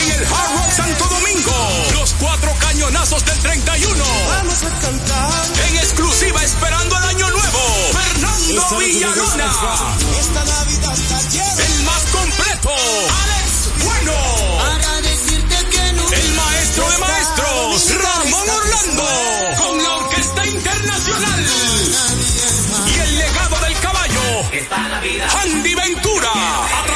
En el Hard Rock Santo Domingo. Los cuatro cañonazos del 31. Vamos a cantar. En exclusiva esperando el año nuevo. Fernando Villalona. Esta Navidad está llena. El más completo. Alex Bueno. Para decirte que no. El maestro de maestros. Ramón Orlando. Con la Orquesta Internacional. Y el legado del caballo. Andy Ventura.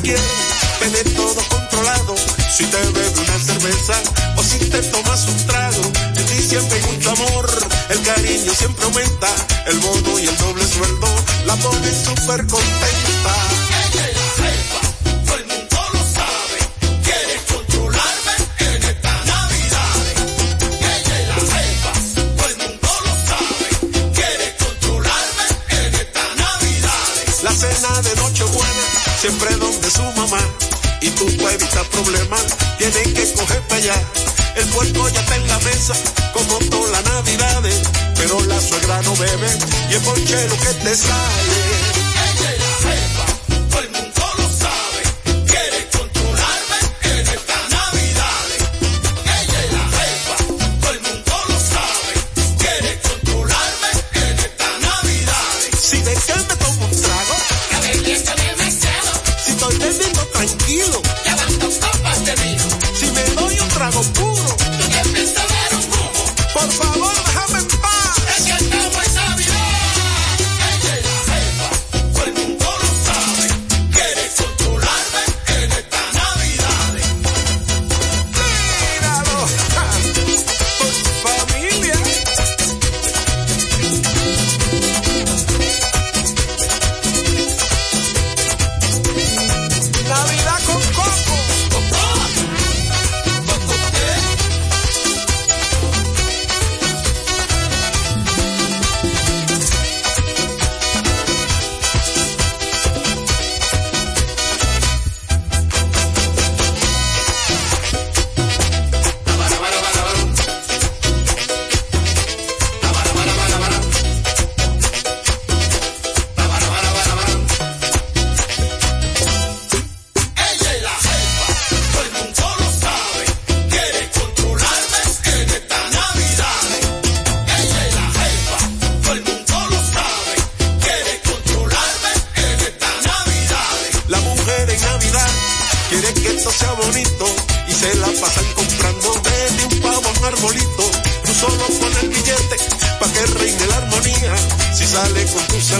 Siempre quieren tener todo controlado. Si te bebes una cerveza o si te tomas un trago, en diciembre hay mucho amor, el cariño siempre aumenta, el bono y el doble sueldo la ponen súper contenta. Ella es la jefa, todo el mundo lo sabe. Quiere controlarme en esta Navidad. Ella es la jefa, todo el mundo lo sabe. Quiere controlarme en esta Navidad. La cena de Nochebuena, siempre su mamá. Y tú para evitar problemas, tienes que coger para allá. El puerco ya está en la mesa, como todas las navidades. Pero la suegra no bebe, y el ponchero que te sale.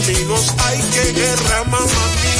Amigos, ay que guerra, mamá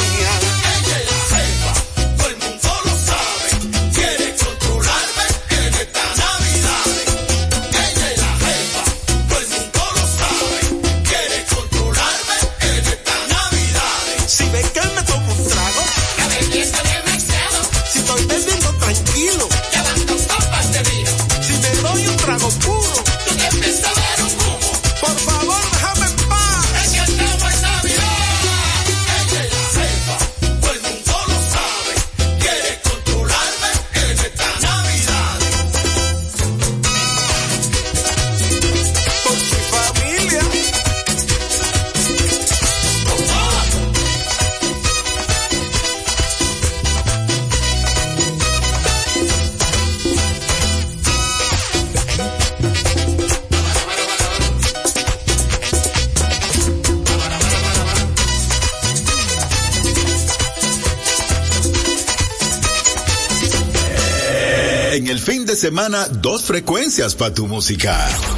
semana dos frecuencias para tu música.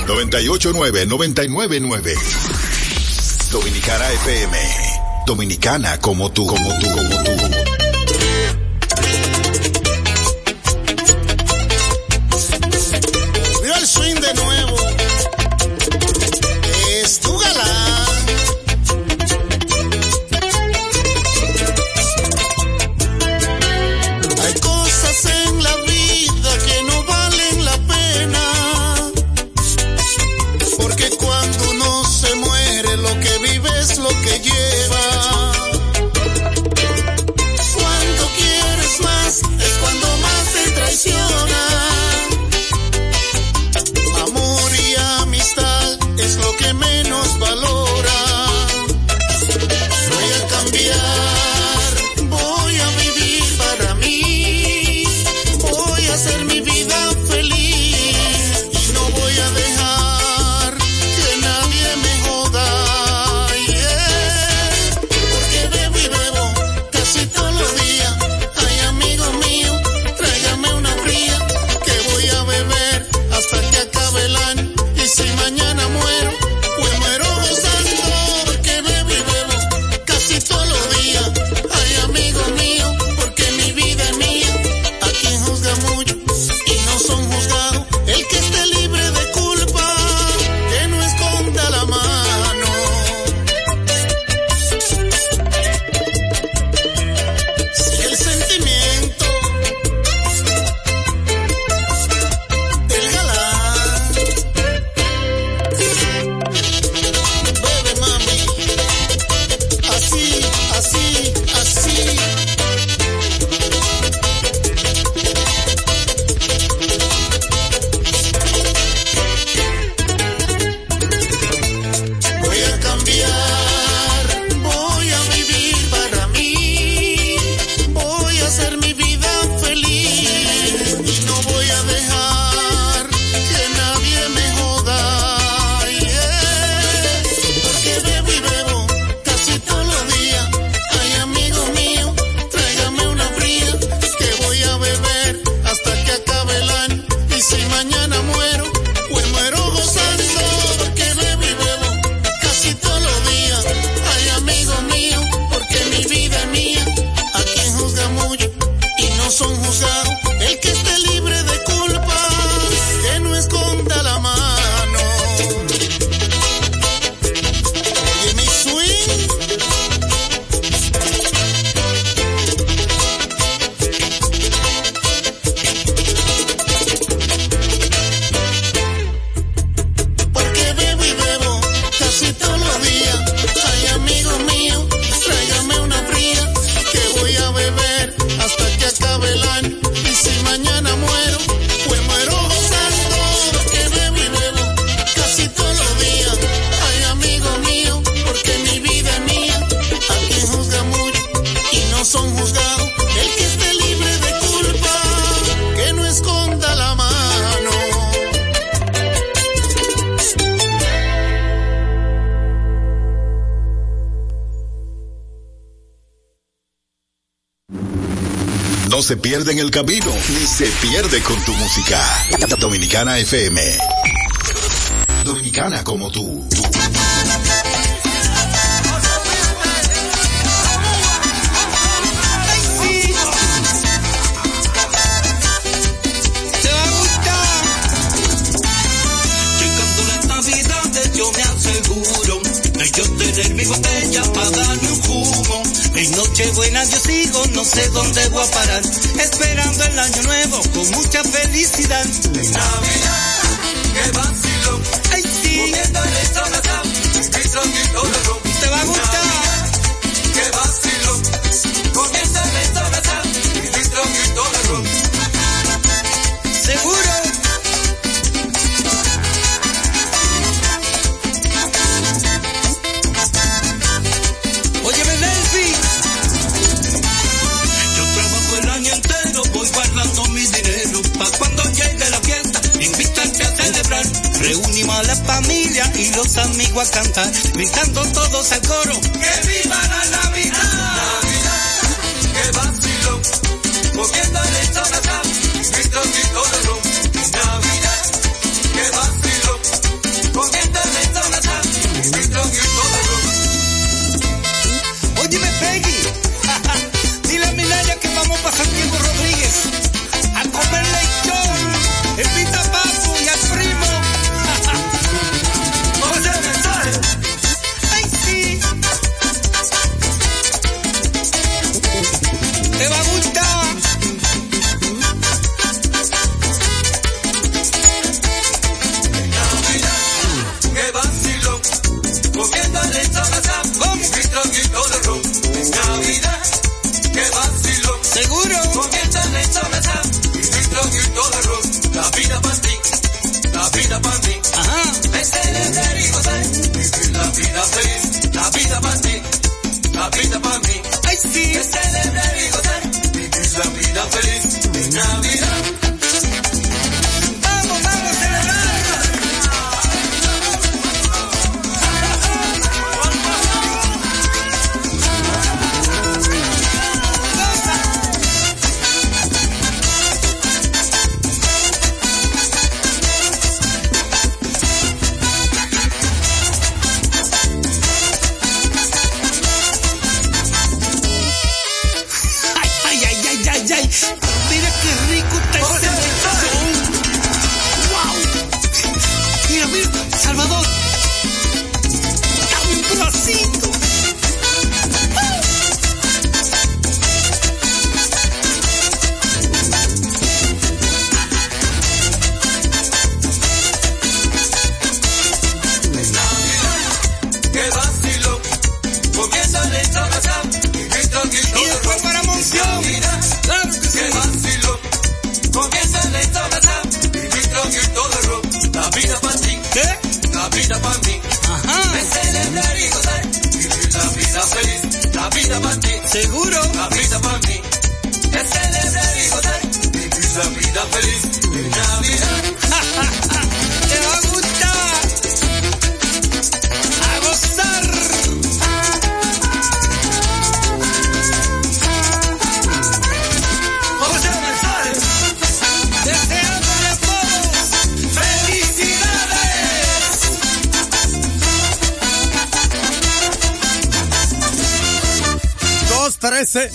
989 999. Dominicana FM. Dominicana como tú, como tú, como tú. se pierde en el camino, ni se pierde con tu música. Dominicana FM. Dominicana como tú. yo tener mi botella para en Nochebuena yo sigo, no sé dónde voy a parar, esperando el año nuevo con mucha felicidad. En Navidad, qué vacilón, ay sí, comiendo el restaurante, y todo Te va a gustar. conmigo a cantar, gritando todos al coro. ¡Que viva la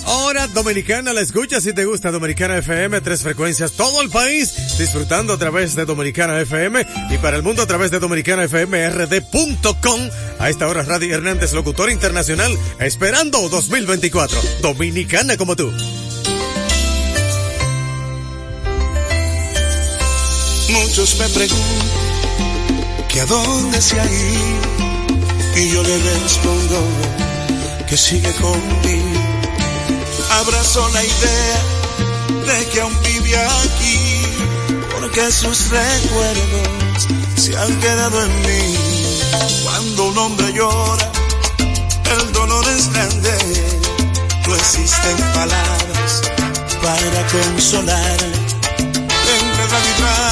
hora dominicana. La escucha si te gusta Dominicana FM, tres frecuencias, todo el país, disfrutando a través de Dominicana FM y para el mundo a través de Dominicana FM rd.com. A esta hora, Radio Hernández, locutor internacional, esperando 2024. Dominicana como tú. Muchos me preguntan que a dónde se ha ido y yo le respondo que sigue conmigo abrazó la idea de que aún vive aquí, porque sus recuerdos se han quedado en mí. Cuando un hombre llora, el dolor es grande, no existen palabras para consolarle. Entre la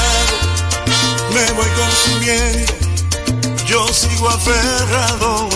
me voy consumiendo, yo sigo aferrado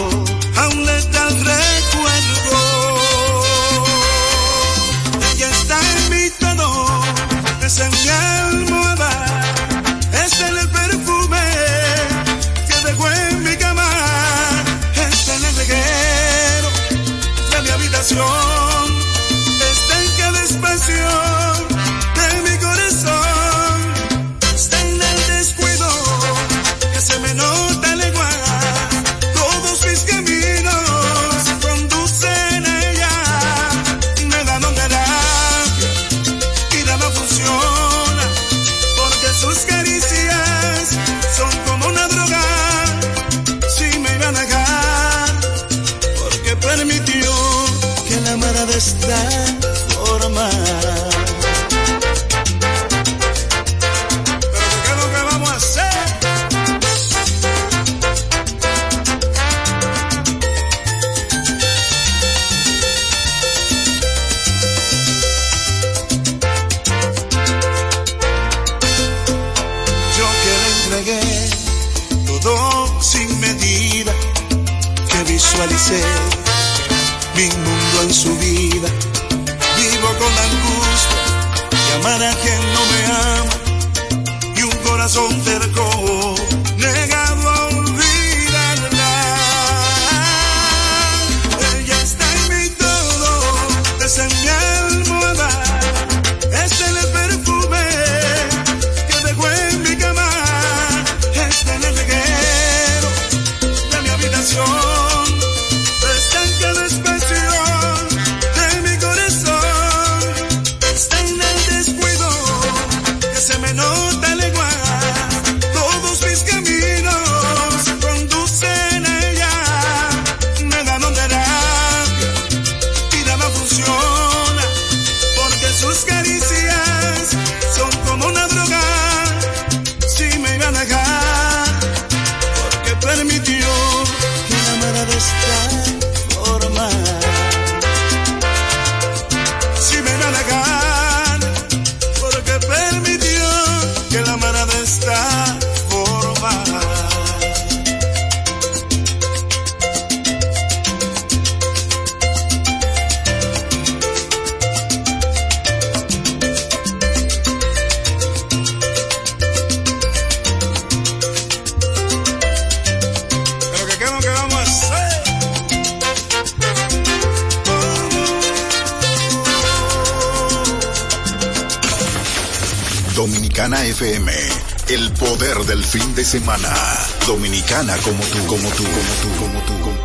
semana. Dominicana como tú, como tú, como tú, como tú. como- Sabes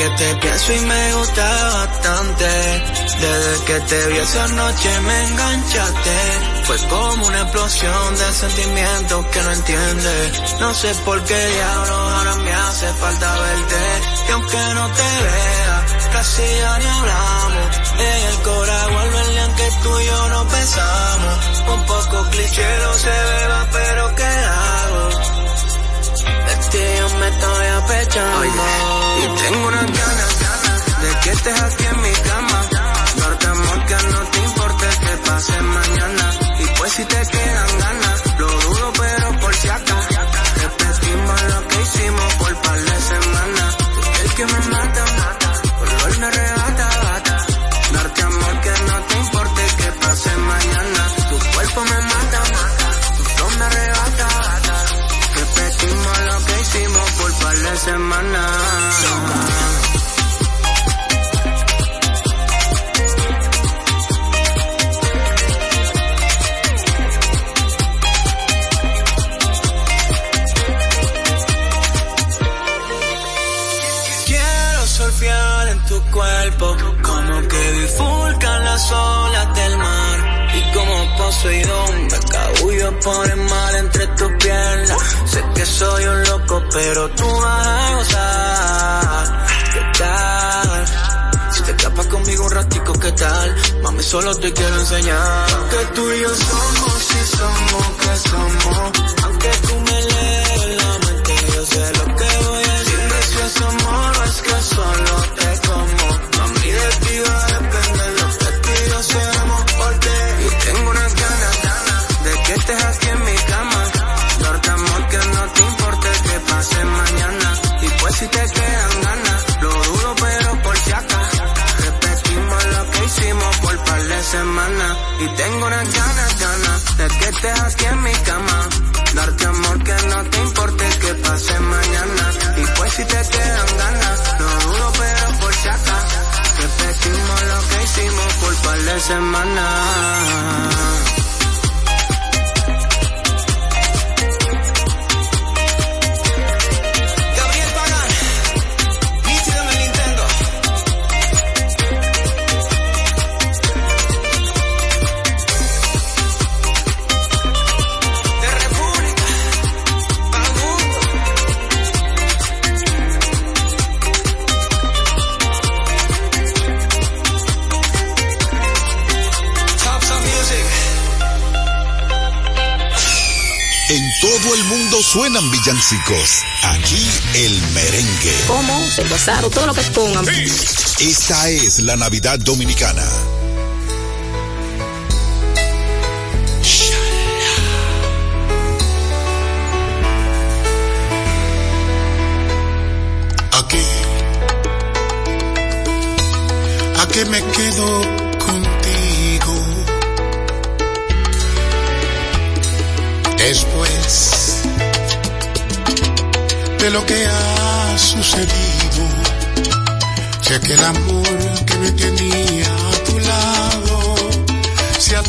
que te pienso y me gusta bastante. Desde que te vi esa noche me enganchaste. Fue como una explosión de sentimientos que no entiendes. No sé por qué diablos ahora me hace falta verte. Y aunque no te vea, casi ya ni hablamos. En el corazón vuelve aunque tú y yo nos besamos. Un poco cliché no se beba, pero ¿qué hago? De ti yo me estoy apechando tengo unas ganas, De que estés aquí en mi cama. Darte amor que no te importe que pase mañana. Y pues si te quedan ganas Lo dudo pero por si acá Repetimos lo que hicimos por par de semanas. El que me mata semanas. Quiero surfear en tu cuerpo, como que bifurcan las olas del mar. Y como Poseidón, por el mar entre tus piernas. Sé que soy un loco, pero tú vas a gozar. ¿Qué tal? Si te escapas conmigo un ratico, ¿qué tal? Mami, solo te quiero enseñar. Que tú y yo somos, si somos, que somos. Aunque tú me lees la mente, yo sé lo que voy a decir. Si es amor es que solo te como. Mami, de ti estés aquí en mi cama. Darte amor que no te importe que pase mañana. Y pues si te quedan ganas, lo dudo pero por si acaso. Repetimos lo que hicimos por par de semanas. Suenan villancicos. Aquí el merengue. ¿Cómo? Se gozaron todo lo que pongan. Esta es la Navidad Dominicana. Aquí, aquí me quedo contigo. Después de lo que ha sucedido, sé que el amor que me tenía a tu lado se ha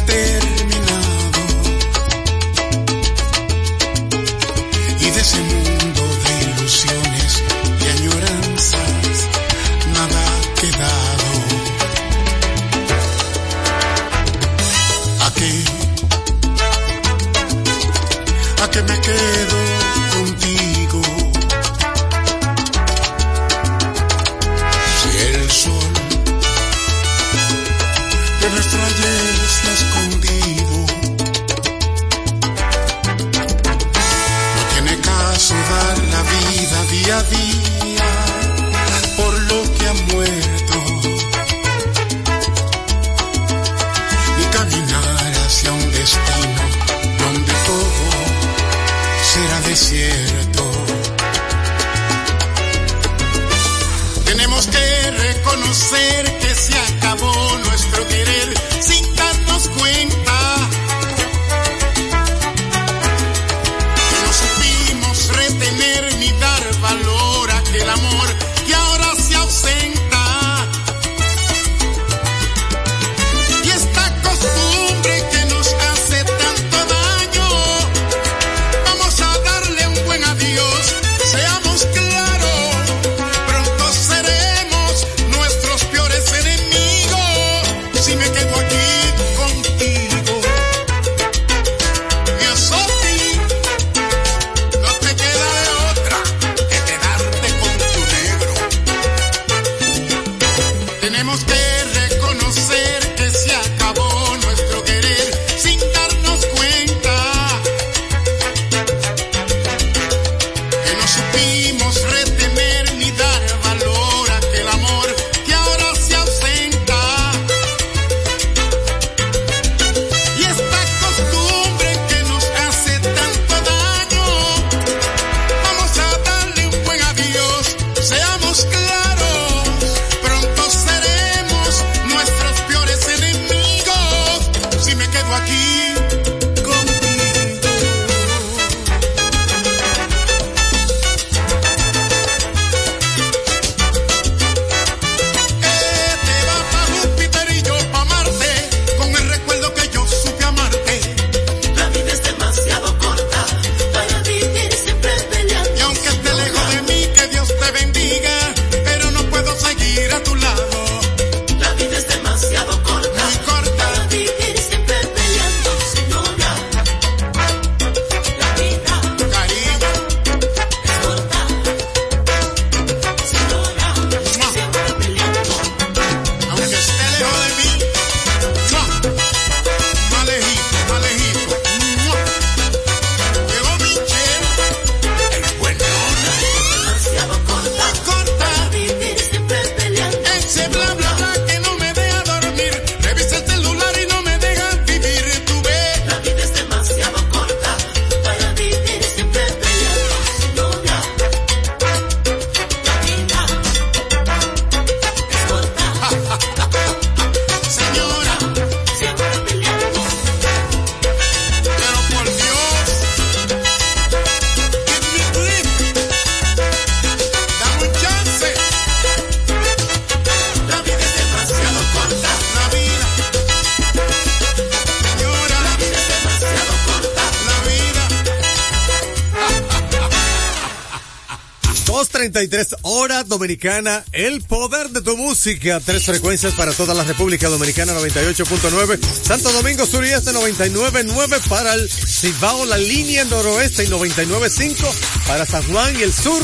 dominicana, el poder de tu música, tres frecuencias para toda la República Dominicana, 98.9, Santo Domingo Sur y Este 99.9 para el Cibao, la línea noroeste y 99.5 para San Juan y el sur,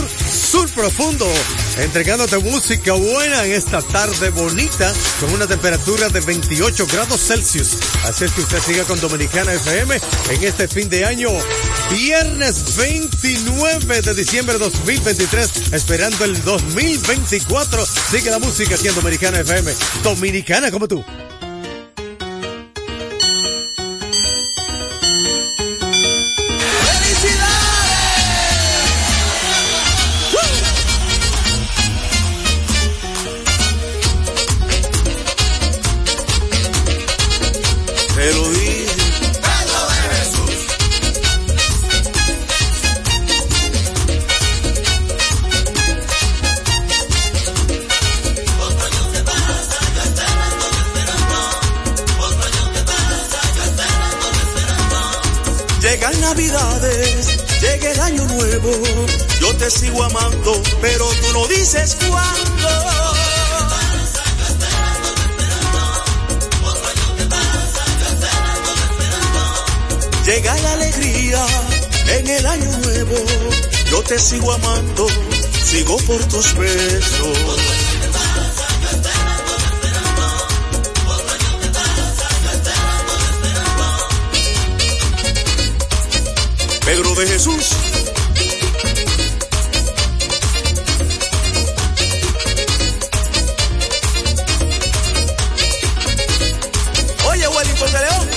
sur profundo, entregándote música buena en esta tarde bonita con una temperatura de 28 grados Celsius. Así es que usted siga con Dominicana FM en este fin de año Viernes 29 de diciembre de 2023, esperando el 2024. Sigue la música aquí en Dominicana FM. Dominicana como tú. Sigo amando, sigo por tus besos. Pedro de Jesús. Oye, Wellington de León.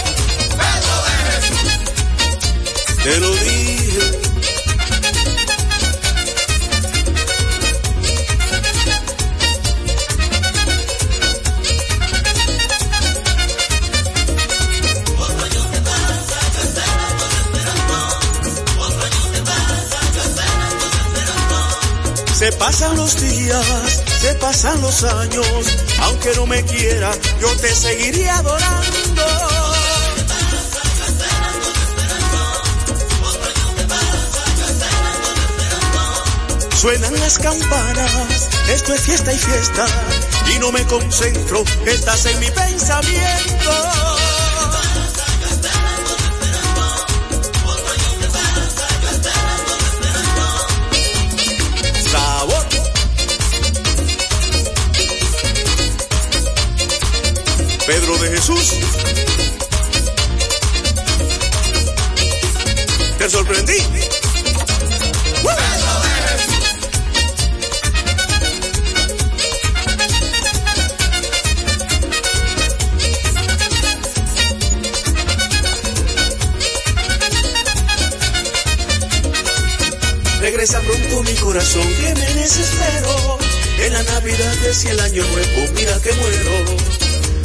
Pedro de Jesús. Te lo dije. Pasan los días, se pasan los años, aunque no me quiera, yo te seguiría adorando. Suenan las campanas, esto es fiesta y fiesta, y no me concentro, estás en mi pensamiento. De Jesús. Te sorprendí. Regresa pronto mi corazón que me desespero. En la Navidad y el año nuevo, mira que muero.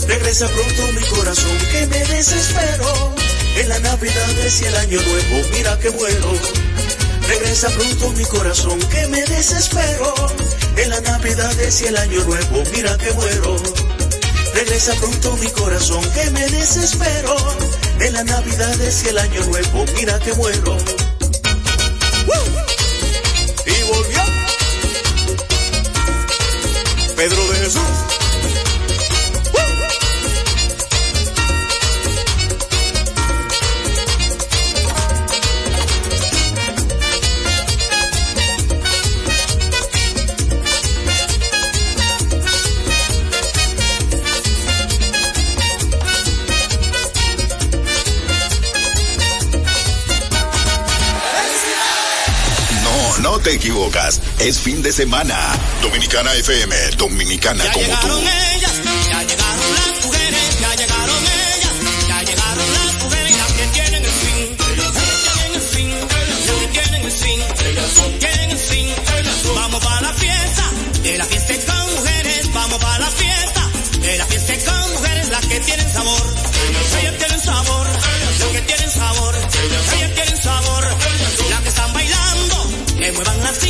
Regresa pronto mi corazón que me desespero. En la Navidad es el año nuevo, mira que muero. Regresa pronto mi corazón que me desespero. En la Navidad es el año nuevo, mira que muero. Regresa pronto mi corazón que me desespero. En la Navidad es el año nuevo, mira que muero. Y volvió Pedro de Jesús. Te equivocas. Es fin de semana. Dominicana FM, Dominicana como tú. ellas, ya llegaron las mujeres, ya llegaron ellas, ya llegaron las mujeres, las que tienen el fin, ellas tienen el fin, las que tienen el fin, ellas tienen el fin, vamos para la fiesta, de la fiesta con mujeres, vamos para la fiesta, de la fiesta con mujeres, las que tienen sabor, ellas tienen sabor, las que tienen sabor, ellas muevan las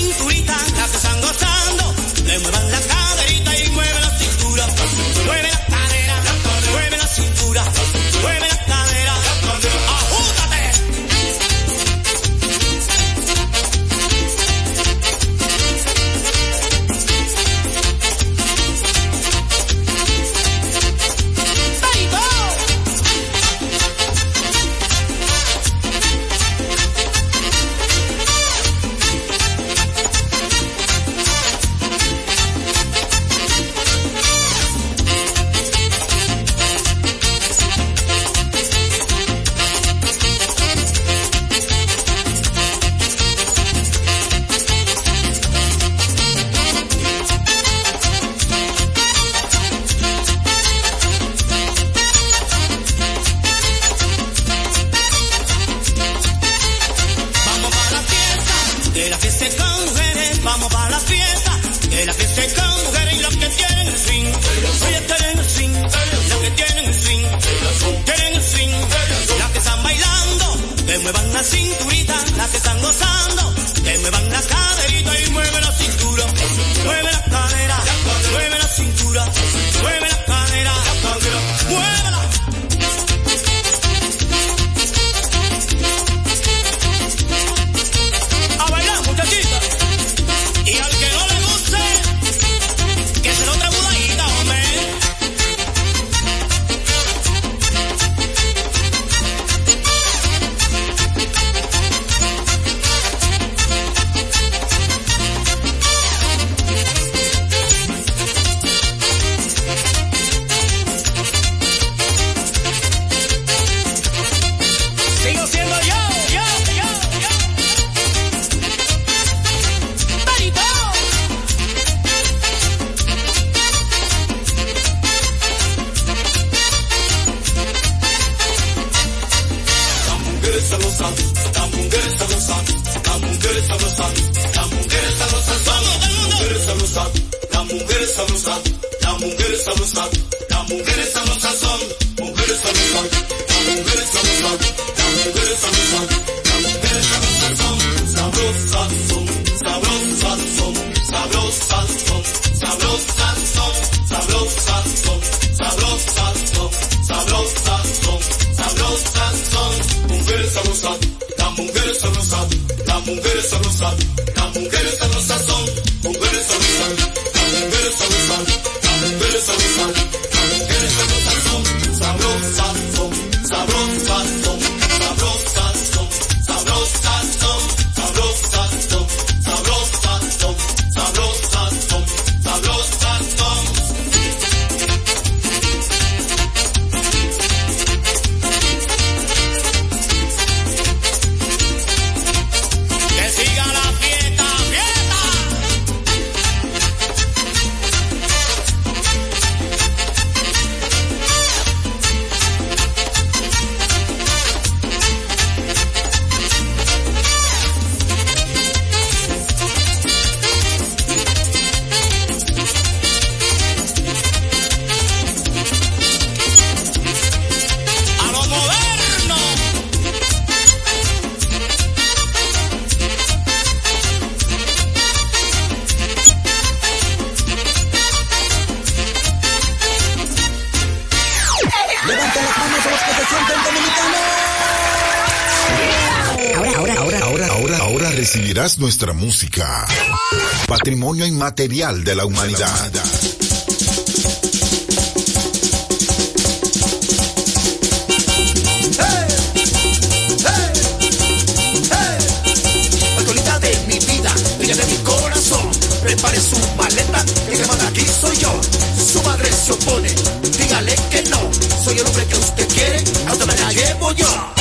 muevan la cinturita, las que están gozando, que muevan la caderita y mueve la cintura, mueve la cadera, sabrosa, la mujer sabrosa, la mujer sabrosa, la mujer sabrosa son, mujeres sabrosas, la mujer sabrosa, la mujer sabrosa, la mujer sabrosa son, sabrosas son, sabrosas son, sabrosas son, sabrosas son, sabrosas son, sabrosas son, sabrosas son, sabrosas son, mujeres sabrosas, la mujer sabrosa, la mujer sabrosa, nuestra música. Patrimonio inmaterial de la humanidad. De la humanidad. prepare su maleta, y que manda aquí soy yo. Su madre se opone, dígale que no. Soy el hombre que usted quiere, hasta me la llevo yo.